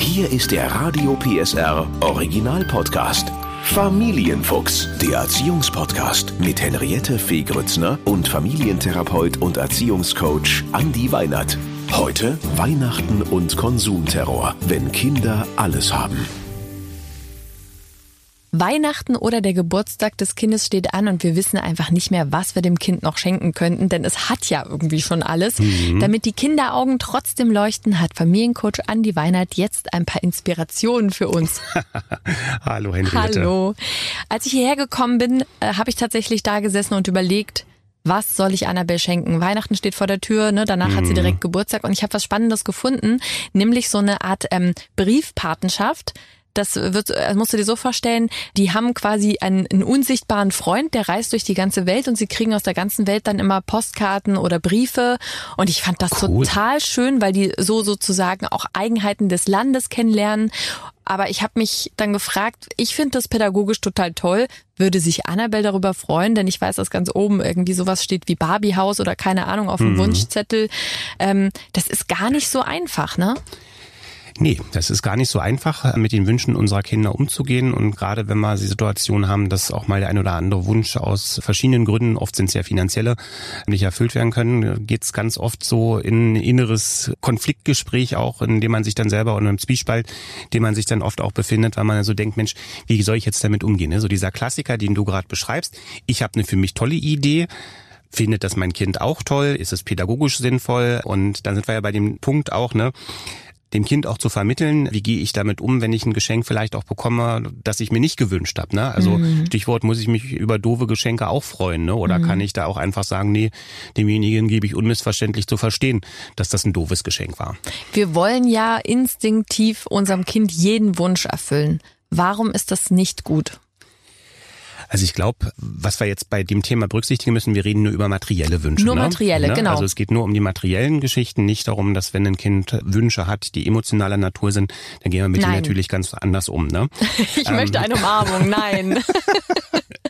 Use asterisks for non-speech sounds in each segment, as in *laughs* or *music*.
Hier ist der Radio PSR Original Podcast. Familienfuchs, der Erziehungspodcast mit Henriette Fee Grützner und Familientherapeut und Erziehungscoach Andi Weinert. Heute Weihnachten und Konsumterror, wenn Kinder alles haben. Weihnachten oder der Geburtstag des Kindes steht an und wir wissen einfach nicht mehr, was wir dem Kind noch schenken könnten, denn es hat ja irgendwie schon alles. Mhm. Damit die Kinderaugen trotzdem leuchten, hat Familiencoach Andi Weinert jetzt ein paar Inspirationen für uns. *laughs* Hallo Henriette. Hallo. Als ich hierher gekommen bin, äh, habe ich tatsächlich da gesessen und überlegt, was soll ich Annabelle schenken? Weihnachten steht vor der Tür, ne? danach mhm. hat sie mhm. direkt Geburtstag und ich habe was Spannendes gefunden, nämlich so eine Art ähm, Briefpatenschaft das wird, das musst du dir so vorstellen, die haben quasi einen, einen, unsichtbaren Freund, der reist durch die ganze Welt und sie kriegen aus der ganzen Welt dann immer Postkarten oder Briefe. Und ich fand das cool. total schön, weil die so sozusagen auch Eigenheiten des Landes kennenlernen. Aber ich habe mich dann gefragt, ich finde das pädagogisch total toll. Würde sich Annabelle darüber freuen, denn ich weiß, dass ganz oben irgendwie sowas steht wie Barbiehaus oder keine Ahnung auf dem mhm. Wunschzettel. Ähm, das ist gar nicht so einfach, ne? Nee, das ist gar nicht so einfach, mit den Wünschen unserer Kinder umzugehen. Und gerade wenn wir die Situation haben, dass auch mal der ein oder andere Wunsch aus verschiedenen Gründen, oft sind es ja finanzielle, nicht erfüllt werden können, geht es ganz oft so in ein inneres Konfliktgespräch auch, in dem man sich dann selber oder im Zwiespalt, dem man sich dann oft auch befindet, weil man so denkt, Mensch, wie soll ich jetzt damit umgehen? So dieser Klassiker, den du gerade beschreibst. Ich habe eine für mich tolle Idee findet das mein Kind auch toll? Ist es pädagogisch sinnvoll? Und dann sind wir ja bei dem Punkt auch, ne? Dem Kind auch zu vermitteln, wie gehe ich damit um, wenn ich ein Geschenk vielleicht auch bekomme, das ich mir nicht gewünscht habe. Ne? Also mhm. Stichwort, muss ich mich über doofe Geschenke auch freuen? Ne? Oder mhm. kann ich da auch einfach sagen, nee, demjenigen gebe ich unmissverständlich zu verstehen, dass das ein doofes Geschenk war. Wir wollen ja instinktiv unserem Kind jeden Wunsch erfüllen. Warum ist das nicht gut? Also ich glaube, was wir jetzt bei dem Thema berücksichtigen müssen, wir reden nur über materielle Wünsche. Nur ne? materielle, ne? genau. Also es geht nur um die materiellen Geschichten, nicht darum, dass wenn ein Kind Wünsche hat, die emotionaler Natur sind, dann gehen wir mit denen natürlich ganz anders um. Ne? *laughs* ich ähm, möchte eine Umarmung, nein. *laughs* *laughs*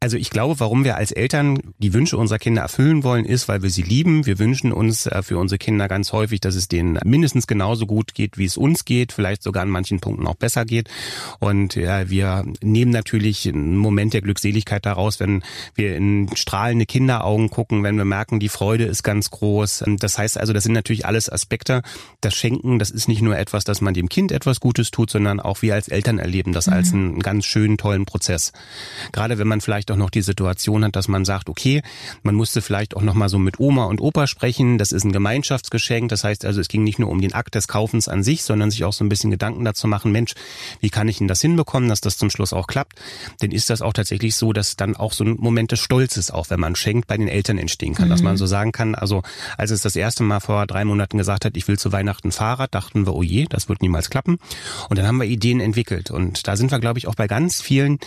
Also ich glaube, warum wir als Eltern die Wünsche unserer Kinder erfüllen wollen, ist, weil wir sie lieben. Wir wünschen uns äh, für unsere Kinder ganz häufig, dass es denen mindestens genauso gut geht, wie es uns geht, vielleicht sogar an manchen Punkten auch besser geht. Und ja, wir nehmen natürlich einen Moment der Glückseligkeit daraus, wenn wir in strahlende Kinderaugen gucken, wenn wir merken, die Freude ist ganz groß. Das heißt also, das sind natürlich alles Aspekte. Das Schenken, das ist nicht nur etwas, dass man dem Kind etwas Gutes tut, sondern auch wir als Eltern erleben das mhm. als einen ganz schönen, tollen Prozess. Gerade wenn man vielleicht auch noch die Situation hat, dass man sagt, okay, man musste vielleicht auch noch mal so mit Oma und Opa sprechen. Das ist ein Gemeinschaftsgeschenk. Das heißt also, es ging nicht nur um den Akt des Kaufens an sich, sondern sich auch so ein bisschen Gedanken dazu machen, Mensch, wie kann ich denn das hinbekommen, dass das zum Schluss auch klappt? Denn ist das auch tatsächlich so, dass dann auch so ein Moment des Stolzes, auch wenn man schenkt, bei den Eltern entstehen kann. Mhm. Dass man so sagen kann, also als es das erste Mal vor drei Monaten gesagt hat, ich will zu Weihnachten Fahrrad, dachten wir, oh je, das wird niemals klappen. Und dann haben wir Ideen entwickelt. Und da sind wir, glaube ich, auch bei ganz vielen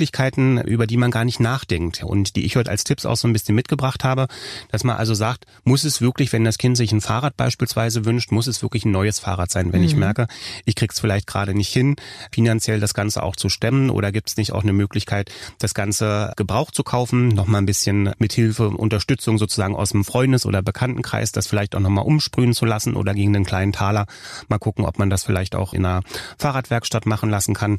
Möglichkeiten, über die man gar nicht nachdenkt und die ich heute als Tipps auch so ein bisschen mitgebracht habe, dass man also sagt, muss es wirklich, wenn das Kind sich ein Fahrrad beispielsweise wünscht, muss es wirklich ein neues Fahrrad sein, wenn mhm. ich merke, ich krieg's vielleicht gerade nicht hin, finanziell das Ganze auch zu stemmen oder gibt es nicht auch eine Möglichkeit, das Ganze gebraucht zu kaufen, nochmal ein bisschen mit Hilfe, Unterstützung sozusagen aus dem Freundes- oder Bekanntenkreis, das vielleicht auch nochmal umsprühen zu lassen oder gegen den kleinen Taler mal gucken, ob man das vielleicht auch in einer Fahrradwerkstatt machen lassen kann.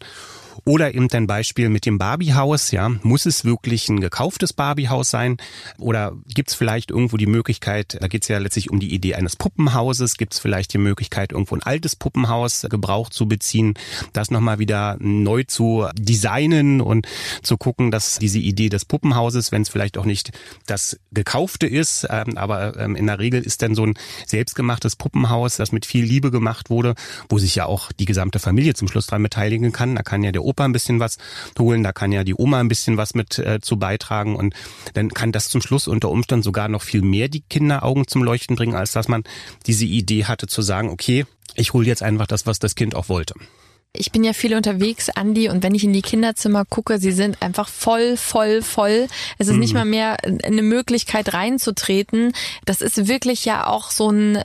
Oder eben dein Beispiel mit dem Barbiehaus, ja. Muss es wirklich ein gekauftes Barbiehaus sein? Oder gibt es vielleicht irgendwo die Möglichkeit, da geht es ja letztlich um die Idee eines Puppenhauses, gibt es vielleicht die Möglichkeit, irgendwo ein altes Puppenhaus gebraucht zu beziehen, das nochmal wieder neu zu designen und zu gucken, dass diese Idee des Puppenhauses, wenn es vielleicht auch nicht das gekaufte ist, ähm, aber ähm, in der Regel ist dann so ein selbstgemachtes Puppenhaus, das mit viel Liebe gemacht wurde, wo sich ja auch die gesamte Familie zum Schluss dran beteiligen kann. Da kann ja der der Opa ein bisschen was holen, da kann ja die Oma ein bisschen was mit äh, zu beitragen und dann kann das zum Schluss unter Umständen sogar noch viel mehr die Kinderaugen zum Leuchten bringen, als dass man diese Idee hatte zu sagen, okay, ich hole jetzt einfach das, was das Kind auch wollte. Ich bin ja viel unterwegs, Andi, und wenn ich in die Kinderzimmer gucke, sie sind einfach voll, voll, voll. Es ist mhm. nicht mal mehr eine Möglichkeit reinzutreten. Das ist wirklich ja auch so ein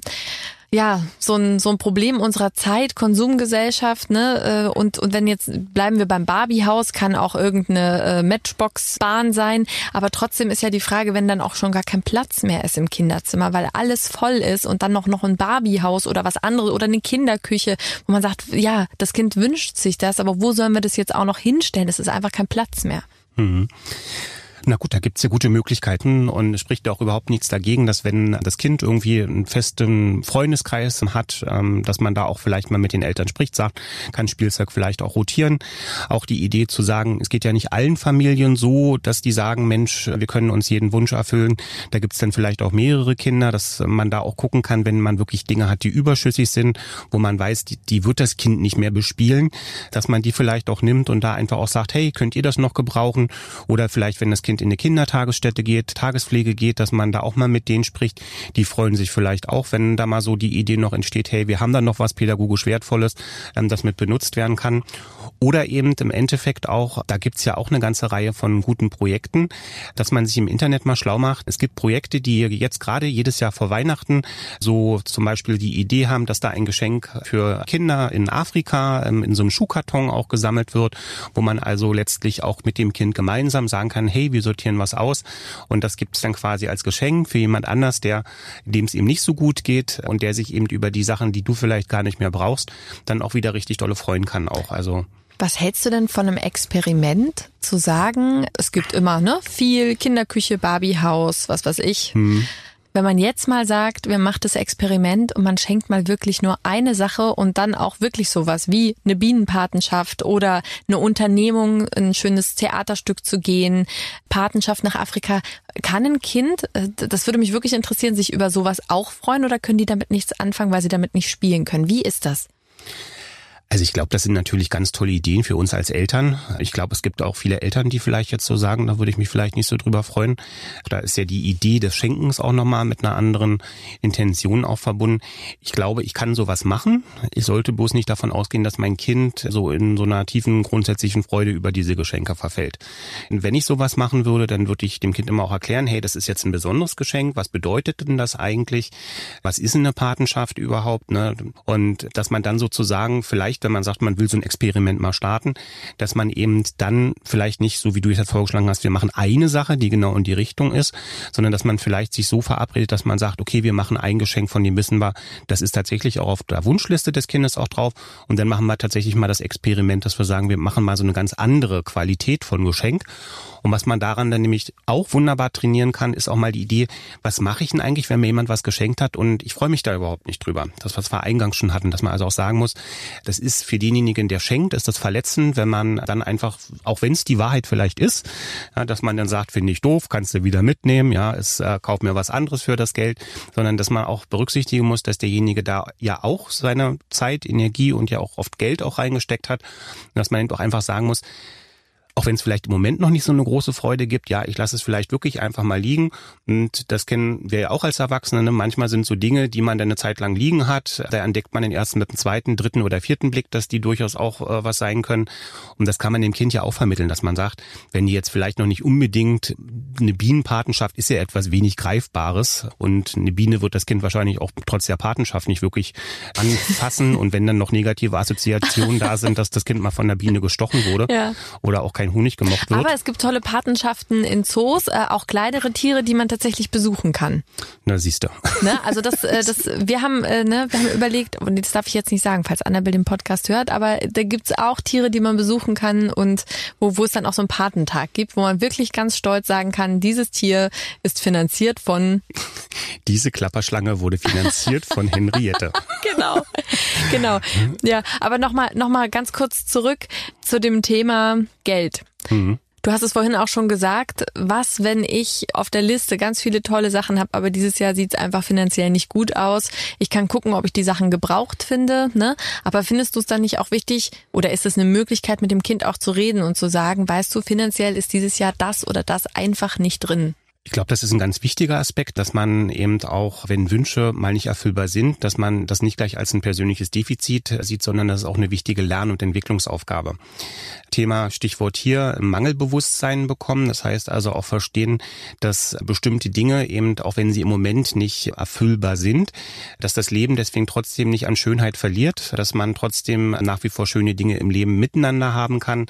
ja so ein so ein Problem unserer Zeit, Konsumgesellschaft, ne? Äh, und und wenn jetzt bleiben wir beim Barbiehaus, kann auch irgendeine äh, Matchbox-Bahn sein, aber trotzdem ist ja die Frage, wenn dann auch schon gar kein Platz mehr ist im Kinderzimmer, weil alles voll ist und dann noch noch ein Barbiehaus oder was anderes oder eine Kinderküche, wo man sagt, ja, das Kind wünscht sich das, aber wo sollen wir das jetzt auch noch hinstellen? Es ist einfach kein Platz mehr. Mhm. Na gut, da gibt's ja gute Möglichkeiten und spricht auch überhaupt nichts dagegen, dass wenn das Kind irgendwie einen festen Freundeskreis hat, ähm, dass man da auch vielleicht mal mit den Eltern spricht, sagt, kann Spielzeug vielleicht auch rotieren. Auch die Idee zu sagen, es geht ja nicht allen Familien so, dass die sagen, Mensch, wir können uns jeden Wunsch erfüllen. Da gibt's dann vielleicht auch mehrere Kinder, dass man da auch gucken kann, wenn man wirklich Dinge hat, die überschüssig sind, wo man weiß, die, die wird das Kind nicht mehr bespielen, dass man die vielleicht auch nimmt und da einfach auch sagt, hey, könnt ihr das noch gebrauchen? Oder vielleicht, wenn das Kind Kind in eine Kindertagesstätte geht, Tagespflege geht, dass man da auch mal mit denen spricht. Die freuen sich vielleicht auch, wenn da mal so die Idee noch entsteht, hey, wir haben da noch was pädagogisch Wertvolles, ähm, das mit benutzt werden kann. Oder eben im Endeffekt auch, da gibt's ja auch eine ganze Reihe von guten Projekten, dass man sich im Internet mal schlau macht. Es gibt Projekte, die jetzt gerade jedes Jahr vor Weihnachten so zum Beispiel die Idee haben, dass da ein Geschenk für Kinder in Afrika ähm, in so einem Schuhkarton auch gesammelt wird, wo man also letztlich auch mit dem Kind gemeinsam sagen kann, hey, wir sortieren was aus und das gibt es dann quasi als Geschenk für jemand anders, der dem es ihm nicht so gut geht und der sich eben über die Sachen, die du vielleicht gar nicht mehr brauchst, dann auch wieder richtig dolle freuen kann auch. Also was hältst du denn von einem Experiment zu sagen, es gibt immer ne, viel Kinderküche, Barbiehaus, was weiß ich. Hm. Wenn man jetzt mal sagt, wir machen das Experiment und man schenkt mal wirklich nur eine Sache und dann auch wirklich sowas wie eine Bienenpatenschaft oder eine Unternehmung, ein schönes Theaterstück zu gehen, Patenschaft nach Afrika. Kann ein Kind, äh, das würde mich wirklich interessieren, sich über sowas auch freuen oder können die damit nichts anfangen, weil sie damit nicht spielen können? Wie ist das? Also ich glaube, das sind natürlich ganz tolle Ideen für uns als Eltern. Ich glaube, es gibt auch viele Eltern, die vielleicht jetzt so sagen, da würde ich mich vielleicht nicht so drüber freuen. Da ist ja die Idee des Schenkens auch nochmal mit einer anderen Intention auch verbunden. Ich glaube, ich kann sowas machen. Ich sollte bloß nicht davon ausgehen, dass mein Kind so in so einer tiefen grundsätzlichen Freude über diese Geschenke verfällt. Und wenn ich sowas machen würde, dann würde ich dem Kind immer auch erklären, hey, das ist jetzt ein besonderes Geschenk. Was bedeutet denn das eigentlich? Was ist eine Patenschaft überhaupt? Ne? Und dass man dann sozusagen vielleicht vielleicht, wenn man sagt, man will so ein Experiment mal starten, dass man eben dann vielleicht nicht, so wie du jetzt vorgeschlagen hast, wir machen eine Sache, die genau in die Richtung ist, sondern dass man vielleicht sich so verabredet, dass man sagt, okay, wir machen ein Geschenk, von dem wissen wir, das ist tatsächlich auch auf der Wunschliste des Kindes auch drauf. Und dann machen wir tatsächlich mal das Experiment, dass wir sagen, wir machen mal so eine ganz andere Qualität von Geschenk. Und was man daran dann nämlich auch wunderbar trainieren kann, ist auch mal die Idee, was mache ich denn eigentlich, wenn mir jemand was geschenkt hat? Und ich freue mich da überhaupt nicht drüber. Das, was wir eingangs schon hatten, dass man also auch sagen muss, das ist für denjenigen, der schenkt, ist das verletzend, wenn man dann einfach, auch wenn es die Wahrheit vielleicht ist, ja, dass man dann sagt, finde ich doof, kannst du wieder mitnehmen, ja, es äh, kauf mir was anderes für das Geld, sondern dass man auch berücksichtigen muss, dass derjenige da ja auch seine Zeit, Energie und ja auch oft Geld auch reingesteckt hat, dass man eben auch einfach sagen muss, auch wenn es vielleicht im Moment noch nicht so eine große Freude gibt, ja, ich lasse es vielleicht wirklich einfach mal liegen. Und das kennen wir ja auch als Erwachsene. Ne? Manchmal sind so Dinge, die man dann eine Zeit lang liegen hat. Da entdeckt man den ersten mit dem zweiten, dritten oder vierten Blick, dass die durchaus auch äh, was sein können. Und das kann man dem Kind ja auch vermitteln, dass man sagt, wenn die jetzt vielleicht noch nicht unbedingt eine Bienenpatenschaft ist ja etwas wenig Greifbares und eine Biene wird das Kind wahrscheinlich auch trotz der Patenschaft nicht wirklich anfassen. und wenn dann noch negative Assoziationen da sind, dass das Kind mal von der Biene gestochen wurde ja. oder auch kein kein Honig gemocht wird. Aber es gibt tolle Patenschaften in Zoos, äh, auch kleinere Tiere, die man tatsächlich besuchen kann. Na, siehst du. *laughs* Ne? Also das, äh, das, wir haben, äh, ne, wir haben überlegt, und das darf ich jetzt nicht sagen, falls Annabelle den Podcast hört, aber da gibt's auch Tiere, die man besuchen kann und wo, wo es dann auch so einen Patentag gibt, wo man wirklich ganz stolz sagen kann, dieses Tier ist finanziert von diese Klapperschlange wurde finanziert von *laughs* Henriette. Genau, *laughs* genau. Ja, aber nochmal noch mal ganz kurz zurück zu dem Thema Geld. Mhm. Du hast es vorhin auch schon gesagt, was, wenn ich auf der Liste ganz viele tolle Sachen habe, aber dieses Jahr sieht es einfach finanziell nicht gut aus. Ich kann gucken, ob ich die Sachen gebraucht finde, ne? Aber findest du es dann nicht auch wichtig oder ist es eine Möglichkeit, mit dem Kind auch zu reden und zu sagen, weißt du, finanziell ist dieses Jahr das oder das einfach nicht drin? Ich glaube, das ist ein ganz wichtiger Aspekt, dass man eben auch, wenn Wünsche mal nicht erfüllbar sind, dass man das nicht gleich als ein persönliches Defizit sieht, sondern das ist auch eine wichtige Lern- und Entwicklungsaufgabe. Thema Stichwort hier Mangelbewusstsein bekommen. Das heißt also auch verstehen, dass bestimmte Dinge eben, auch wenn sie im Moment nicht erfüllbar sind, dass das Leben deswegen trotzdem nicht an Schönheit verliert, dass man trotzdem nach wie vor schöne Dinge im Leben miteinander haben kann,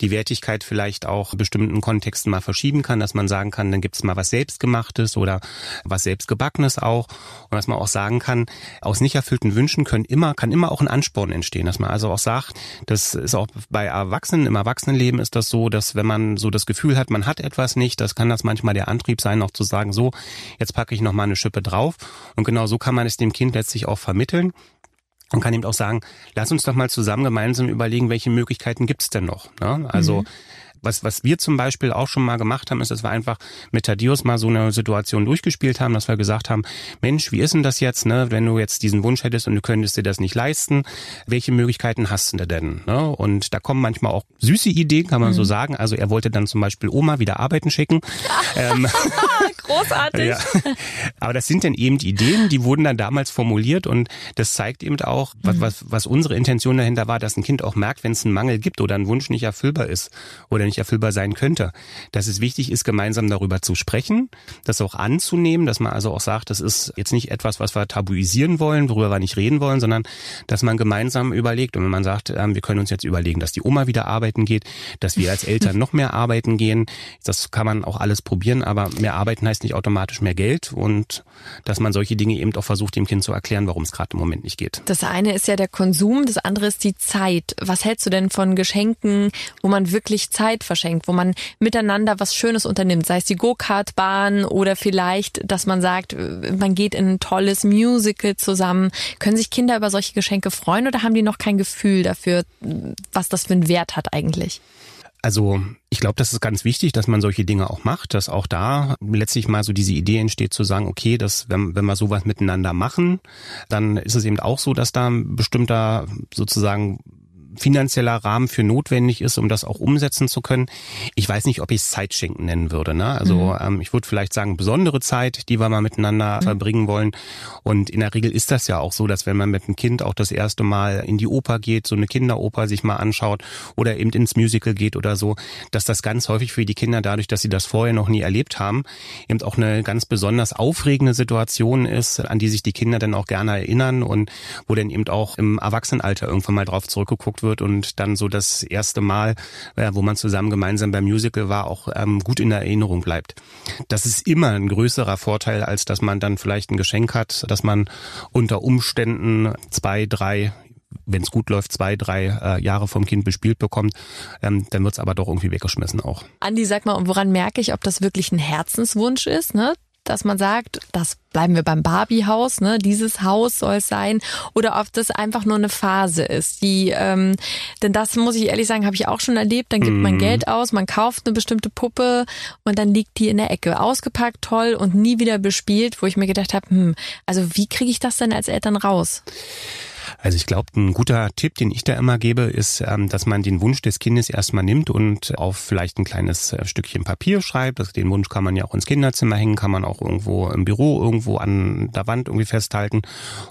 die Wertigkeit vielleicht auch bestimmten Kontexten mal verschieben kann, dass man sagen kann, dann gibt es mal was Selbstgemachtes oder was Selbstgebackenes auch und dass man auch sagen kann, aus nicht erfüllten Wünschen können immer, kann immer auch ein Ansporn entstehen, dass man also auch sagt, das ist auch bei Erwachsenen, im Erwachsenenleben ist das so, dass wenn man so das Gefühl hat, man hat etwas nicht, das kann das manchmal der Antrieb sein, auch zu sagen, so, jetzt packe ich noch mal eine Schippe drauf und genau so kann man es dem Kind letztlich auch vermitteln und kann eben auch sagen, lass uns doch mal zusammen gemeinsam überlegen, welche Möglichkeiten gibt's denn noch. Ne? Also mhm. Was, was wir zum Beispiel auch schon mal gemacht haben, ist, dass wir einfach mit Thaddeus mal so eine Situation durchgespielt haben, dass wir gesagt haben, Mensch, wie ist denn das jetzt, ne, wenn du jetzt diesen Wunsch hättest und du könntest dir das nicht leisten, welche Möglichkeiten hast du denn? Ne? Und da kommen manchmal auch süße Ideen, kann man mhm. so sagen. Also er wollte dann zum Beispiel Oma wieder arbeiten schicken. *laughs* ähm, *laughs* Großartig. Ja. Aber das sind dann eben Ideen, die wurden dann damals formuliert und das zeigt eben auch, was, mhm. was, was unsere Intention dahinter war, dass ein Kind auch merkt, wenn es einen Mangel gibt oder ein Wunsch nicht erfüllbar ist oder nicht erfüllbar sein könnte, dass es wichtig ist, gemeinsam darüber zu sprechen, das auch anzunehmen, dass man also auch sagt, das ist jetzt nicht etwas, was wir tabuisieren wollen, worüber wir nicht reden wollen, sondern dass man gemeinsam überlegt und wenn man sagt, ähm, wir können uns jetzt überlegen, dass die Oma wieder arbeiten geht, dass wir als Eltern *laughs* noch mehr arbeiten gehen, das kann man auch alles probieren, aber mehr arbeiten heißt nicht automatisch mehr Geld und dass man solche Dinge eben auch versucht, dem Kind zu erklären, warum es gerade im Moment nicht geht. Das eine ist ja der Konsum, das andere ist die Zeit. Was hältst du denn von Geschenken, wo man wirklich Zeit verschenkt, wo man miteinander was Schönes unternimmt, sei es die Go-Kart-Bahn oder vielleicht, dass man sagt, man geht in ein tolles Musical zusammen. Können sich Kinder über solche Geschenke freuen oder haben die noch kein Gefühl dafür, was das für einen Wert hat eigentlich? Also ich glaube, das ist ganz wichtig, dass man solche Dinge auch macht, dass auch da letztlich mal so diese Idee entsteht zu sagen, okay, dass wenn, wenn wir sowas miteinander machen, dann ist es eben auch so, dass da ein bestimmter sozusagen finanzieller Rahmen für notwendig ist, um das auch umsetzen zu können. Ich weiß nicht, ob ich es Zeitschenken nennen würde. Ne? Also mhm. ähm, ich würde vielleicht sagen, besondere Zeit, die wir mal miteinander mhm. verbringen wollen. Und in der Regel ist das ja auch so, dass wenn man mit einem Kind auch das erste Mal in die Oper geht, so eine Kinderoper sich mal anschaut oder eben ins Musical geht oder so, dass das ganz häufig für die Kinder dadurch, dass sie das vorher noch nie erlebt haben, eben auch eine ganz besonders aufregende Situation ist, an die sich die Kinder dann auch gerne erinnern und wo dann eben auch im Erwachsenenalter irgendwann mal drauf zurückgeguckt wird und dann so das erste Mal, äh, wo man zusammen gemeinsam beim Musical war, auch ähm, gut in Erinnerung bleibt. Das ist immer ein größerer Vorteil, als dass man dann vielleicht ein Geschenk hat, dass man unter Umständen zwei, drei wenn es gut läuft, zwei, drei äh, Jahre vom Kind bespielt bekommt, ähm, dann wird's aber doch irgendwie weggeschmissen auch. Andi, sag mal, woran merke ich, ob das wirklich ein Herzenswunsch ist? Ne? Dass man sagt, das bleiben wir beim Barbie-Haus, ne? Dieses Haus soll es sein, oder ob das einfach nur eine Phase ist. Die, ähm, denn das muss ich ehrlich sagen, habe ich auch schon erlebt. Dann gibt mhm. man Geld aus, man kauft eine bestimmte Puppe und dann liegt die in der Ecke, ausgepackt, toll und nie wieder bespielt, wo ich mir gedacht habe, hm, also wie kriege ich das denn als Eltern raus? Also ich glaube, ein guter Tipp, den ich da immer gebe, ist, ähm, dass man den Wunsch des Kindes erstmal nimmt und auf vielleicht ein kleines äh, Stückchen Papier schreibt. Also den Wunsch kann man ja auch ins Kinderzimmer hängen, kann man auch irgendwo im Büro irgendwo an der Wand irgendwie festhalten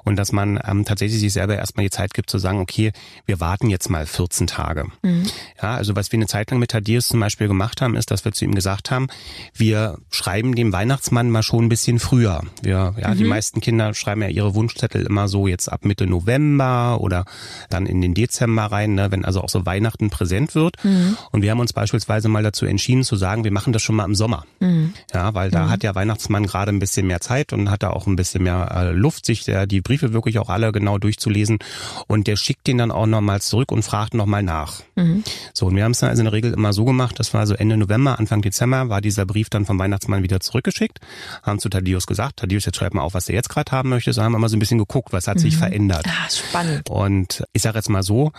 und dass man ähm, tatsächlich sich selber erstmal die Zeit gibt zu sagen, okay, wir warten jetzt mal 14 Tage. Mhm. Ja, also was wir eine Zeit lang mit Thaddeus zum Beispiel gemacht haben, ist, dass wir zu ihm gesagt haben, wir schreiben dem Weihnachtsmann mal schon ein bisschen früher. Wir, ja, mhm. die meisten Kinder schreiben ja ihre Wunschzettel immer so jetzt ab Mitte November November oder dann in den Dezember rein, ne, wenn also auch so Weihnachten präsent wird. Mhm. Und wir haben uns beispielsweise mal dazu entschieden zu sagen, wir machen das schon mal im Sommer. Mhm. Ja, weil da mhm. hat der Weihnachtsmann gerade ein bisschen mehr Zeit und hat da auch ein bisschen mehr äh, Luft, sich der, die Briefe wirklich auch alle genau durchzulesen. Und der schickt den dann auch nochmal zurück und fragt nochmal nach. Mhm. So, und wir haben es dann also in der Regel immer so gemacht, das war so Ende November, Anfang Dezember war dieser Brief dann vom Weihnachtsmann wieder zurückgeschickt, haben zu Thaddeus gesagt, Thaddeus, jetzt schreib mal auf, was er jetzt gerade haben möchte. So haben wir mal so ein bisschen geguckt, was hat sich mhm. verändert. Ah, spannend. Und ich sage jetzt mal so,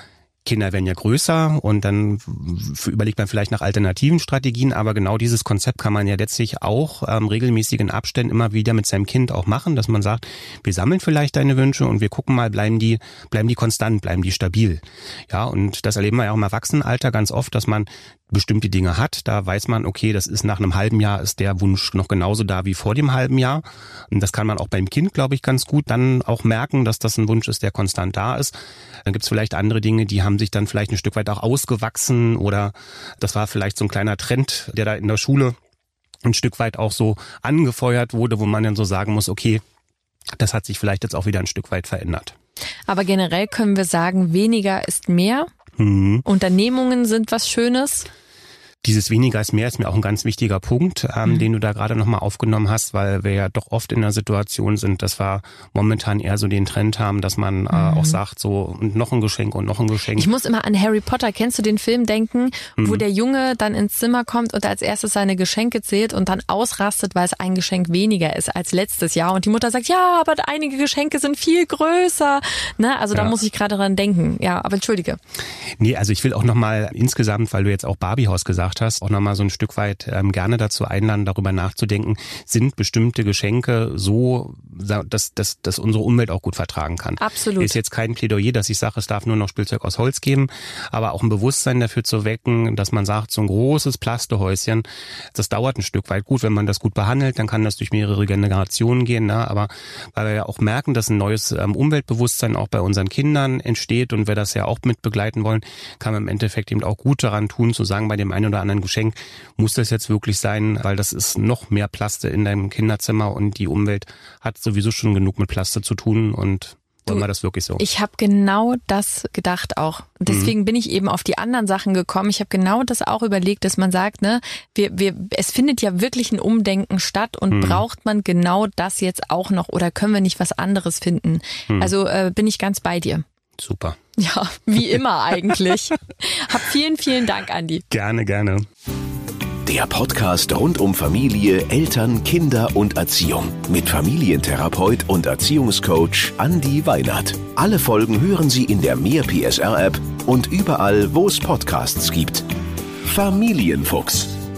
Kinder werden ja größer und dann überlegt man vielleicht nach alternativen Strategien, aber genau dieses Konzept kann man ja letztlich auch ähm, regelmäßigen Abständen immer wieder mit seinem Kind auch machen, dass man sagt, wir sammeln vielleicht deine Wünsche und wir gucken mal, bleiben die, bleiben die konstant, bleiben die stabil. Ja, und das erleben wir ja auch im Erwachsenenalter ganz oft, dass man bestimmte Dinge hat. Da weiß man, okay, das ist nach einem halben Jahr ist der Wunsch noch genauso da wie vor dem halben Jahr. Und das kann man auch beim Kind, glaube ich, ganz gut dann auch merken, dass das ein Wunsch ist, der konstant da ist. Dann gibt es vielleicht andere Dinge, die haben sich dann vielleicht ein Stück weit auch ausgewachsen oder das war vielleicht so ein kleiner Trend, der da in der Schule ein Stück weit auch so angefeuert wurde, wo man dann so sagen muss, okay, das hat sich vielleicht jetzt auch wieder ein Stück weit verändert. Aber generell können wir sagen, weniger ist mehr. Mhm. Unternehmungen sind was Schönes. Dieses weniger ist mehr ist mir auch ein ganz wichtiger Punkt, ähm, mhm. den du da gerade nochmal aufgenommen hast, weil wir ja doch oft in der Situation sind, dass wir momentan eher so den Trend haben, dass man äh, mhm. auch sagt, so und noch ein Geschenk und noch ein Geschenk. Ich muss immer an Harry Potter, kennst du den Film denken, mhm. wo der Junge dann ins Zimmer kommt und als erstes seine Geschenke zählt und dann ausrastet, weil es ein Geschenk weniger ist als letztes Jahr und die Mutter sagt, ja, aber einige Geschenke sind viel größer. Ne? Also da muss ich gerade dran denken. Ja, aber entschuldige. Nee, also ich will auch nochmal insgesamt, weil du jetzt auch Barbiehaus gesagt gemacht hast, auch nochmal so ein Stück weit ähm, gerne dazu einladen, darüber nachzudenken, sind bestimmte Geschenke so, dass, dass, dass unsere Umwelt auch gut vertragen kann. Absolut. Ist jetzt kein Plädoyer, dass ich sage, es darf nur noch Spielzeug aus Holz geben, aber auch ein Bewusstsein dafür zu wecken, dass man sagt, so ein großes Plastehäuschen, das dauert ein Stück weit gut. Wenn man das gut behandelt, dann kann das durch mehrere Generationen gehen. Ne? Aber weil wir ja auch merken, dass ein neues ähm, Umweltbewusstsein auch bei unseren Kindern entsteht und wir das ja auch mit begleiten wollen, kann man im Endeffekt eben auch gut daran tun, zu sagen, bei dem einen oder anderen Geschenk muss das jetzt wirklich sein, weil das ist noch mehr Plaste in deinem Kinderzimmer und die Umwelt hat sowieso schon genug mit Plaste zu tun und wollen wir das wirklich so? Ich habe genau das gedacht auch. Deswegen mhm. bin ich eben auf die anderen Sachen gekommen. Ich habe genau das auch überlegt, dass man sagt, ne, wir, wir, es findet ja wirklich ein Umdenken statt und mhm. braucht man genau das jetzt auch noch oder können wir nicht was anderes finden? Mhm. Also äh, bin ich ganz bei dir. Super. Ja, wie immer eigentlich. *laughs* Hab vielen, vielen Dank, Andi. Gerne, gerne. Der Podcast rund um Familie, Eltern, Kinder und Erziehung mit Familientherapeut und Erziehungscoach Andi Weinert. Alle Folgen hören Sie in der Mehr PSR App und überall, wo es Podcasts gibt. Familienfuchs,